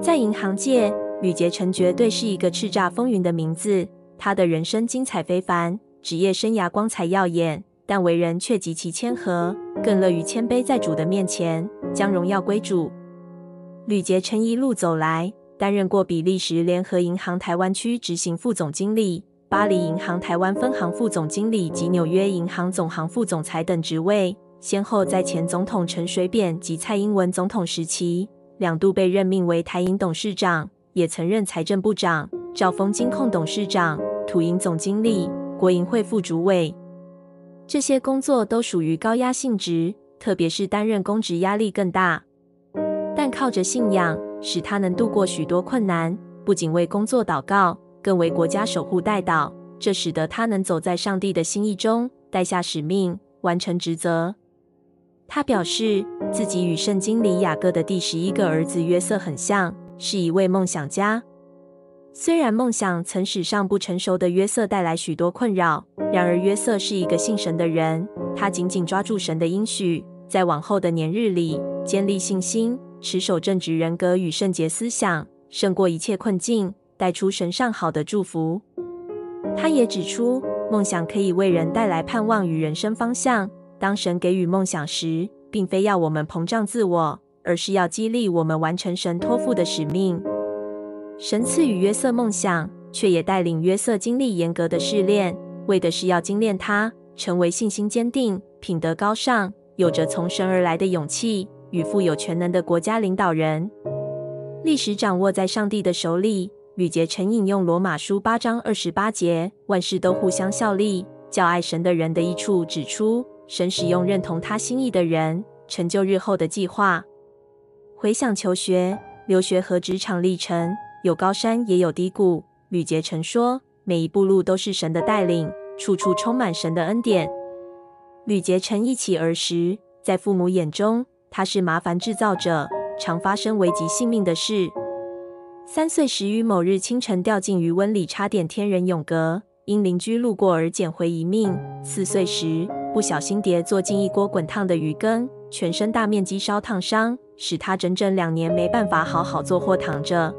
在银行界，吕捷成绝对是一个叱咤风云的名字。他的人生精彩非凡，职业生涯光彩耀眼，但为人却极其谦和，更乐于谦卑在主的面前，将荣耀归主。吕杰成一路走来，担任过比利时联合银行台湾区执行副总经理、巴黎银行台湾分行副总经理及纽约银行总行副总裁等职位，先后在前总统陈水扁及蔡英文总统时期，两度被任命为台银董事长，也曾任财政部长、兆丰金控董事长、土银总经理、国银会副主委。这些工作都属于高压性质，特别是担任公职压力更大。但靠着信仰，使他能度过许多困难，不仅为工作祷告，更为国家守护代祷。这使得他能走在上帝的心意中，带下使命，完成职责。他表示自己与圣经里雅各的第十一个儿子约瑟很像，是一位梦想家。虽然梦想曾使尚不成熟的约瑟带来许多困扰，然而约瑟是一个信神的人，他紧紧抓住神的应许，在往后的年日里坚立信心，持守正直人格与圣洁思想，胜过一切困境，带出神上好的祝福。他也指出，梦想可以为人带来盼望与人生方向。当神给予梦想时，并非要我们膨胀自我，而是要激励我们完成神托付的使命。神赐予约瑟梦想，却也带领约瑟经历严格的试炼，为的是要精炼他，成为信心坚定、品德高尚、有着从神而来的勇气与富有全能的国家领导人。历史掌握在上帝的手里。吕捷成引用罗马书八章二十八节：“万事都互相效力，叫爱神的人的益处。”指出神使用认同他心意的人，成就日后的计划。回想求学、留学和职场历程。有高山，也有低谷。吕捷成说：“每一步路都是神的带领，处处充满神的恩典。”吕捷成忆起儿时，在父母眼中，他是麻烦制造者，常发生危及性命的事。三岁时，于某日清晨掉进鱼温里，差点天人永隔，因邻居路过而捡回一命。四岁时，不小心跌坐进一锅滚烫的鱼羹，全身大面积烧烫伤，使他整整两年没办法好好坐或躺着。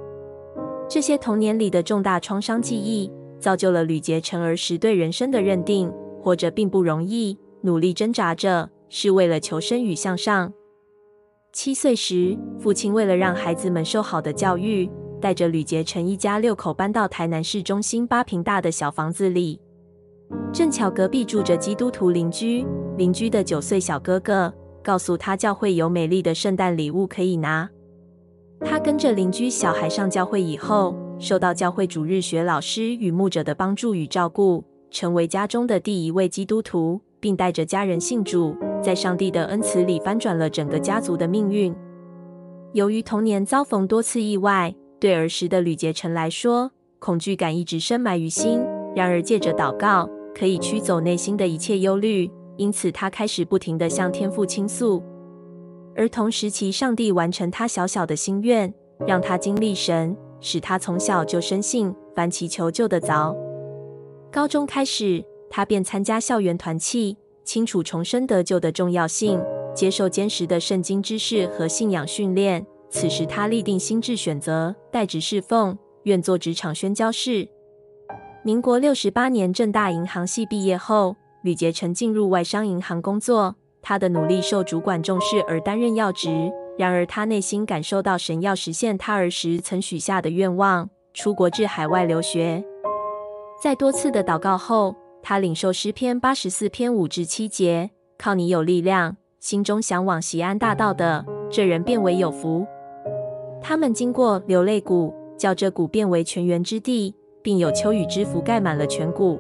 这些童年里的重大创伤记忆，造就了吕杰成儿时对人生的认定：活着并不容易，努力挣扎着，是为了求生与向上。七岁时，父亲为了让孩子们受好的教育，带着吕杰成一家六口搬到台南市中心八坪大的小房子里。正巧隔壁住着基督徒邻居，邻居的九岁小哥哥告诉他，教会有美丽的圣诞礼物可以拿。他跟着邻居小孩上教会以后，受到教会主日学老师与牧者的帮助与照顾，成为家中的第一位基督徒，并带着家人信主，在上帝的恩慈里翻转了整个家族的命运。由于童年遭逢多次意外，对儿时的吕杰成来说，恐惧感一直深埋于心。然而借着祷告，可以驱走内心的一切忧虑，因此他开始不停地向天父倾诉。儿童时期，上帝完成他小小的心愿，让他经历神，使他从小就深信凡祈求就得着。高中开始，他便参加校园团契，清楚重生得救的重要性，接受坚实的圣经知识和信仰训练。此时，他立定心智，选择代职侍奉，愿做职场宣教士。民国六十八年，正大银行系毕业后，吕杰成进入外商银行工作。他的努力受主管重视而担任要职，然而他内心感受到神要实现他儿时曾许下的愿望，出国至海外留学。在多次的祷告后，他领受诗篇八十四篇五至七节：“靠你有力量，心中向往锡安大道的，这人便为有福。他们经过流泪谷，叫这谷变为泉源之地，并有秋雨之福盖满了全谷。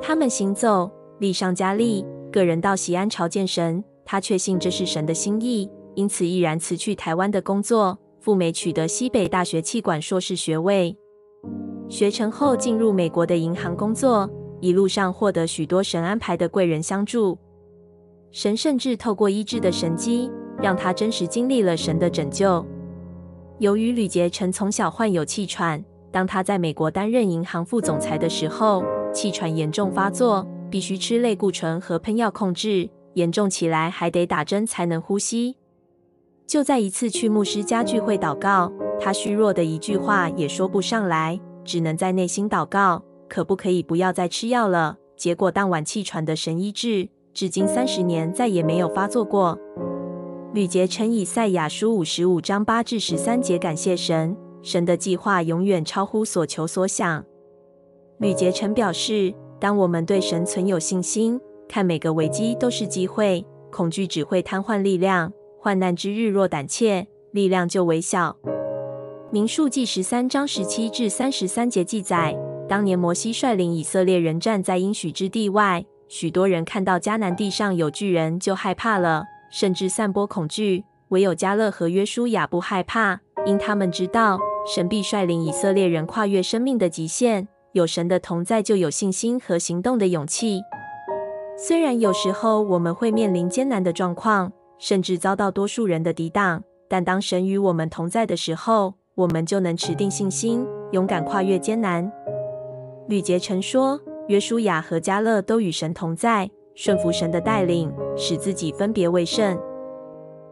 他们行走，力上加力。”个人到西安朝见神，他确信这是神的心意，因此毅然辞去台湾的工作，赴美取得西北大学气管硕士学位。学成后进入美国的银行工作，一路上获得许多神安排的贵人相助。神甚至透过医治的神迹，让他真实经历了神的拯救。由于吕杰成从小患有气喘，当他在美国担任银行副总裁的时候，气喘严重发作。必须吃类固醇和喷药控制，严重起来还得打针才能呼吸。就在一次去牧师家聚会祷告，他虚弱的一句话也说不上来，只能在内心祷告：可不可以不要再吃药了？结果当晚气喘的神医治，至今三十年再也没有发作过。吕杰成以赛亚书五十五章八至十三节感谢神，神的计划永远超乎所求所想。吕杰成表示，当我们对神存有信心，看每个危机都是机会，恐惧只会瘫痪力量。患难之日若胆怯，力量就微小。民数记十三章十七至三十三节记载，当年摩西率领以色列人站在应许之地外，许多人看到迦南地上有巨人就害怕了。甚至散播恐惧，唯有迦勒和约书亚不害怕，因他们知道神必率领以色列人跨越生命的极限。有神的同在，就有信心和行动的勇气。虽然有时候我们会面临艰难的状况，甚至遭到多数人的抵挡，但当神与我们同在的时候，我们就能持定信心，勇敢跨越艰难。吕杰成说，约书亚和加勒都与神同在。顺服神的带领，使自己分别为圣。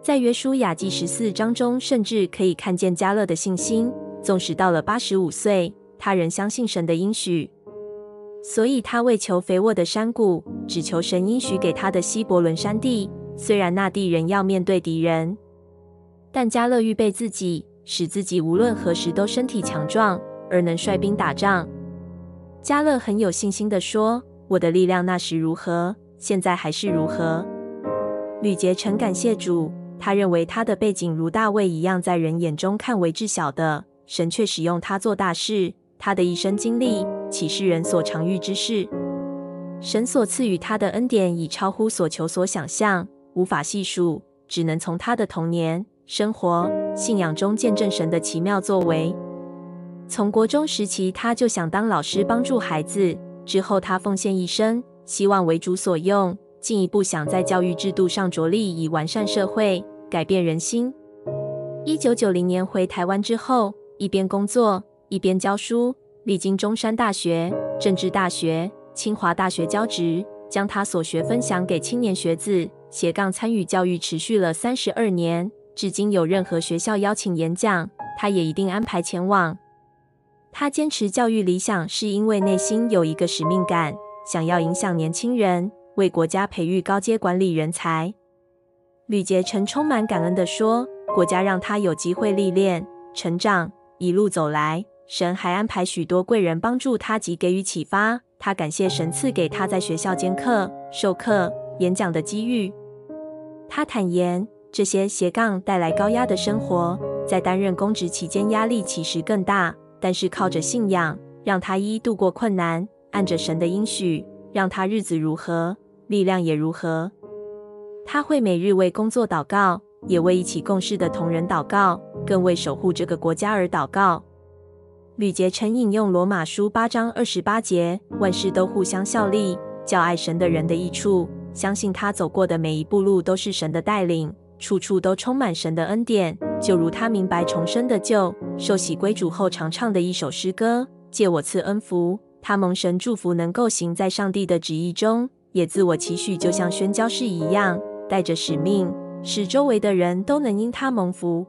在约书亚记十四章中，甚至可以看见加勒的信心。纵使到了八十五岁，他仍相信神的应许。所以他为求肥沃的山谷，只求神应许给他的希伯伦山地。虽然那地仍要面对敌人，但加勒预备自己，使自己无论何时都身体强壮，而能率兵打仗。加勒很有信心地说：“我的力量那时如何？”现在还是如何？吕杰成感谢主，他认为他的背景如大卫一样，在人眼中看为至小的，神却使用他做大事。他的一生经历岂是人所常遇之事？神所赐予他的恩典已超乎所求所想象，无法细数，只能从他的童年、生活、信仰中见证神的奇妙作为。从国中时期，他就想当老师，帮助孩子。之后，他奉献一生。希望为主所用，进一步想在教育制度上着力，以完善社会、改变人心。一九九零年回台湾之后，一边工作一边教书，历经中山大学、政治大学、清华大学教职，将他所学分享给青年学子，斜杠参与教育持续了三十二年。至今有任何学校邀请演讲，他也一定安排前往。他坚持教育理想，是因为内心有一个使命感。想要影响年轻人，为国家培育高阶管理人才。吕杰成充满感恩地说：“国家让他有机会历练、成长，一路走来，神还安排许多贵人帮助他及给予启发。他感谢神赐给他在学校兼课、授课、演讲的机遇。他坦言，这些斜杠带来高压的生活，在担任公职期间压力其实更大，但是靠着信仰，让他一度过困难。”按着神的应许，让他日子如何，力量也如何。他会每日为工作祷告，也为一起共事的同仁祷告，更为守护这个国家而祷告。吕杰成引用罗马书八章二十八节：万事都互相效力，叫爱神的人的益处。相信他走过的每一步路都是神的带领，处处都充满神的恩典。就如他明白重生的救，受洗归主后常唱的一首诗歌：借我赐恩福。他蒙神祝福，能够行在上帝的旨意中，也自我期许，就像宣教士一样，带着使命，使周围的人都能因他蒙福。